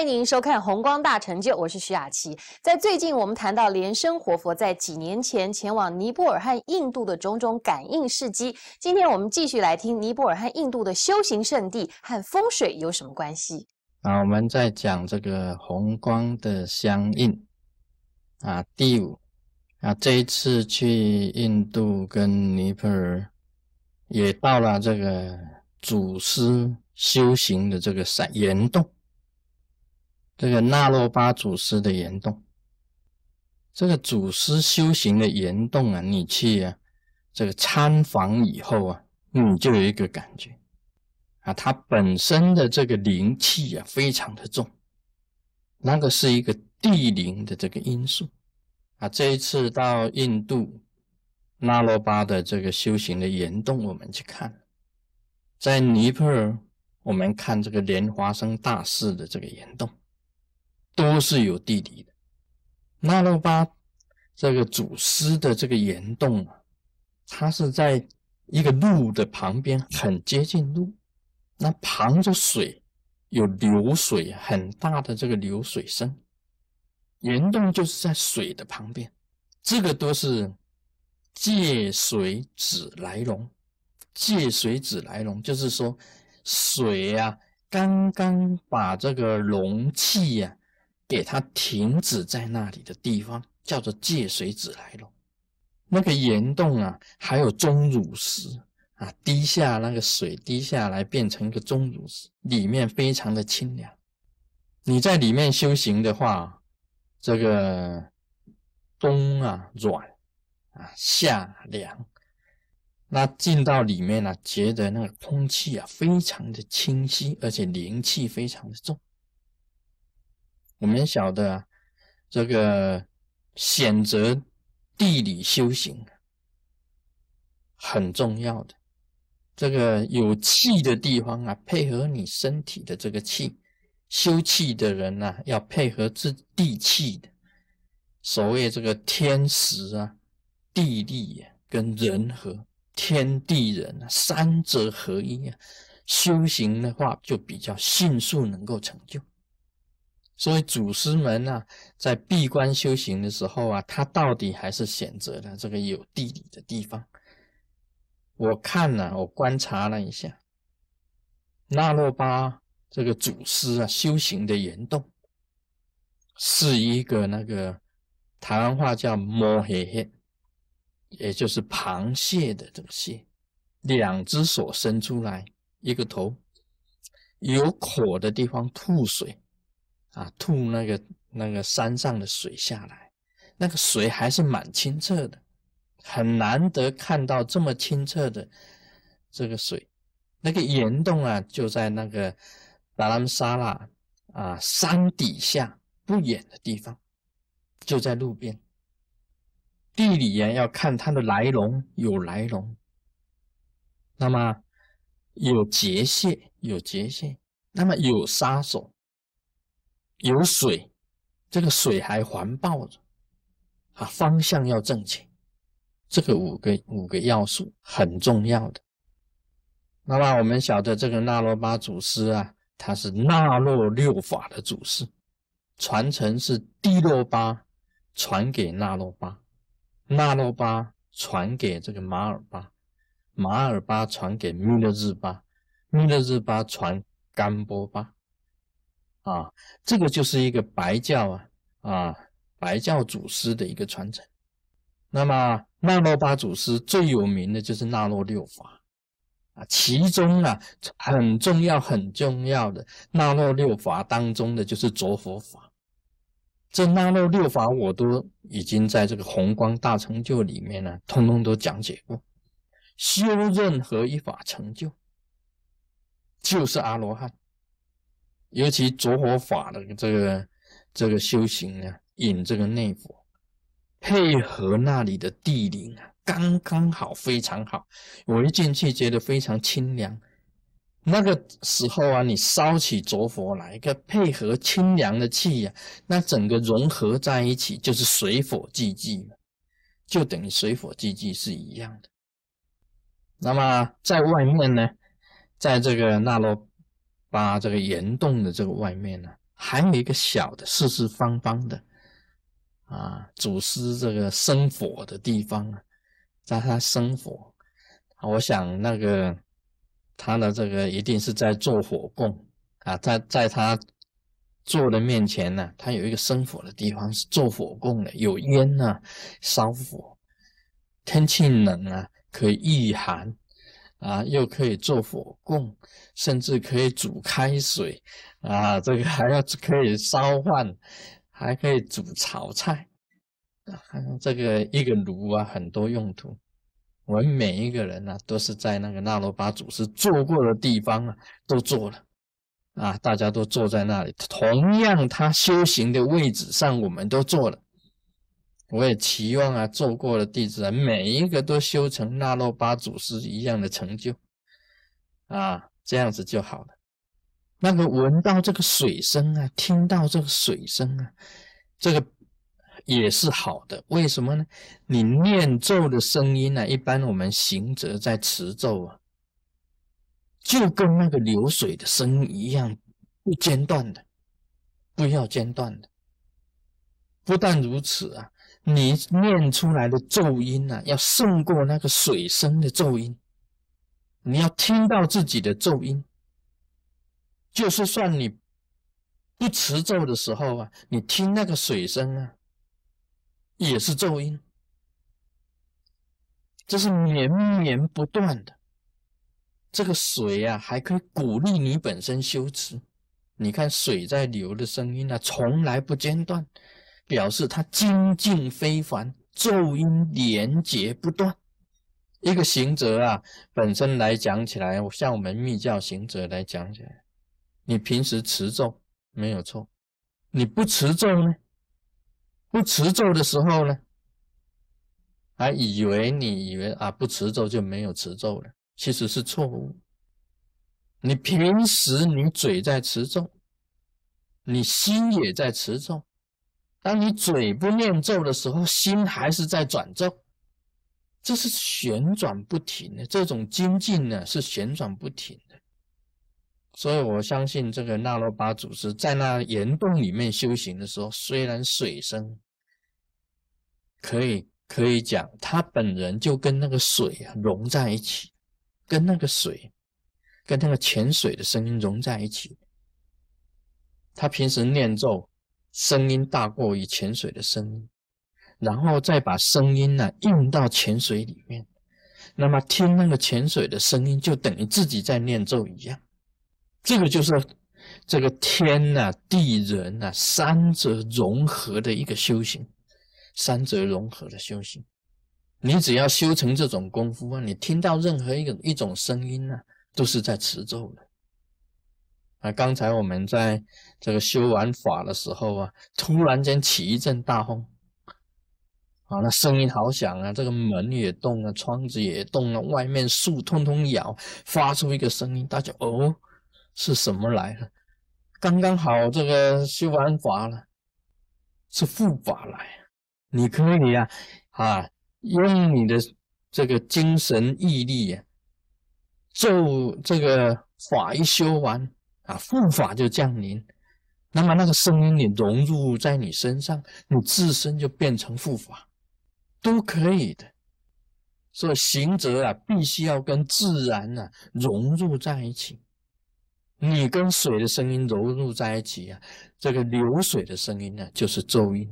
欢迎您收看《红光大成就》，我是徐雅琪。在最近，我们谈到莲生活佛在几年前前往尼泊尔和印度的种种感应事迹。今天我们继续来听尼泊尔和印度的修行圣地和风水有什么关系？啊，我们在讲这个红光的相应啊，第五啊，这一次去印度跟尼泊尔，也到了这个祖师修行的这个山岩洞。这个纳洛巴祖师的岩洞，这个祖师修行的岩洞啊，你去啊，这个参访以后啊，你就有一个感觉啊，它本身的这个灵气啊，非常的重，那个是一个地灵的这个因素啊。这一次到印度那罗巴的这个修行的岩洞，我们去看，在尼泊尔，我们看这个莲花生大士的这个岩洞。都是有地理的。那罗巴这个祖师的这个岩洞啊，它是在一个路的旁边，很接近路。那旁着水，有流水很大的这个流水声。岩洞就是在水的旁边，这个都是借水指来龙。借水指来龙，就是说水呀，刚刚把这个容器呀。给它停止在那里的地方叫做借水子来了。那个岩洞啊，还有钟乳石啊，滴下那个水滴下来变成一个钟乳石，里面非常的清凉。你在里面修行的话，这个冬啊软啊夏凉，那进到里面呢，觉得那个空气啊非常的清晰，而且灵气非常的重。我们晓得，这个选择地理修行很重要的。这个有气的地方啊，配合你身体的这个气，修气的人呢，要配合这地气的。所谓这个天时啊、地利啊跟人和，天地人三者合一啊，修行的话就比较迅速能够成就。所以祖师们呢，在闭关修行的时候啊，他到底还是选择了这个有地理的地方。我看了，我观察了一下，那洛巴这个祖师啊修行的岩洞，是一个那个台湾话叫摸黑黑，也就是螃蟹的这个蟹，两只手伸出来，一个头，有口的地方吐水。啊，吐那个那个山上的水下来，那个水还是蛮清澈的，很难得看到这么清澈的这个水。那个岩洞啊，就在那个达兰沙拉啊山底下不远的地方，就在路边。地理啊，要看它的来龙有来龙，那么有结界有结界，那么有杀手。有水，这个水还环抱着，啊，方向要正确，这个五个五个要素很重要的。那么我们晓得这个纳罗巴祖师啊，他是纳洛六法的祖师，传承是地洛巴传给纳洛巴，纳洛巴传给这个马尔巴，马尔巴传给密勒日巴，密勒日巴传甘波巴。啊，这个就是一个白教啊啊，白教祖师的一个传承。那么那洛巴祖师最有名的就是那洛六法啊，其中啊很重要很重要的那洛六法当中的就是着佛法。这那洛六法我都已经在这个宏光大成就里面呢，通通都讲解过。修任何一法成就，就是阿罗汉。尤其着火法的这个这个修行啊，引这个内火，配合那里的地灵啊，刚刚好，非常好。我一进去觉得非常清凉。那个时候啊，你烧起着火来，一个配合清凉的气呀，那整个融合在一起就是水火既济嘛，就等于水火既济是一样的。那么在外面呢，在这个那罗。把这个岩洞的这个外面呢，还有一个小的四四方方的啊，祖师这个生火的地方啊，在他生火，我想那个他的这个一定是在做火供啊，在在他做的面前呢，他有一个生火的地方是做火供的，有烟呐，烧火。天气冷啊，可以御寒啊，又可以做火供，甚至可以煮开水啊，这个还要可以烧饭，还可以煮炒菜啊，这个一个炉啊，很多用途。我们每一个人呢，都是在那个那罗巴祖师坐过的地方啊，都坐了啊，大家都坐在那里，同样他修行的位置上，我们都坐了。我也期望啊，做过的弟子啊，每一个都修成那洛巴祖师一样的成就啊，这样子就好了。那个闻到这个水声啊，听到这个水声啊，这个也是好的。为什么呢？你念咒的声音呢，一般我们行者在持咒啊，就跟那个流水的声音一样，不间断的，不要间断的。不但如此啊。你念出来的咒音呢，要胜过那个水声的咒音。你要听到自己的咒音，就是算你不持咒的时候啊，你听那个水声啊，也是咒音。这是绵绵不断的。这个水啊，还可以鼓励你本身修持。你看水在流的声音啊，从来不间断。表示他精进非凡，咒音连结不断。一个行者啊，本身来讲起来，像我们密教行者来讲起来，你平时持咒没有错，你不持咒呢？不持咒的时候呢，还以为你以为啊，不持咒就没有持咒了，其实是错误。你平时你嘴在持咒，你心也在持咒。当你嘴不念咒的时候，心还是在转咒，这是旋转不停的。这种精进呢，是旋转不停的。所以我相信这个那罗巴祖师在那岩洞里面修行的时候，虽然水声可以可以讲，他本人就跟那个水啊融在一起，跟那个水，跟那个泉水的声音融在一起。他平时念咒。声音大过于泉水的声音，然后再把声音呢印到泉水里面，那么听那个泉水的声音，就等于自己在念咒一样。这个就是这个天呐、地人呐三者融合的一个修行，三者融合的修行。你只要修成这种功夫啊，你听到任何一个一种声音呢，都是在持咒的。啊，刚才我们在这个修完法的时候啊，突然间起一阵大风，啊，那声音好响啊，这个门也动了，窗子也动了，外面树通通摇，发出一个声音，大家哦，是什么来了？刚刚好这个修完法了，是护法来，你可以啊，啊，用你的这个精神毅力啊，咒这个法一修完。啊，护法就降临，那么那个声音你融入在你身上，你自身就变成护法，都可以的。所以行者啊，必须要跟自然啊融入在一起。你跟水的声音融入在一起啊，这个流水的声音呢，就是咒音。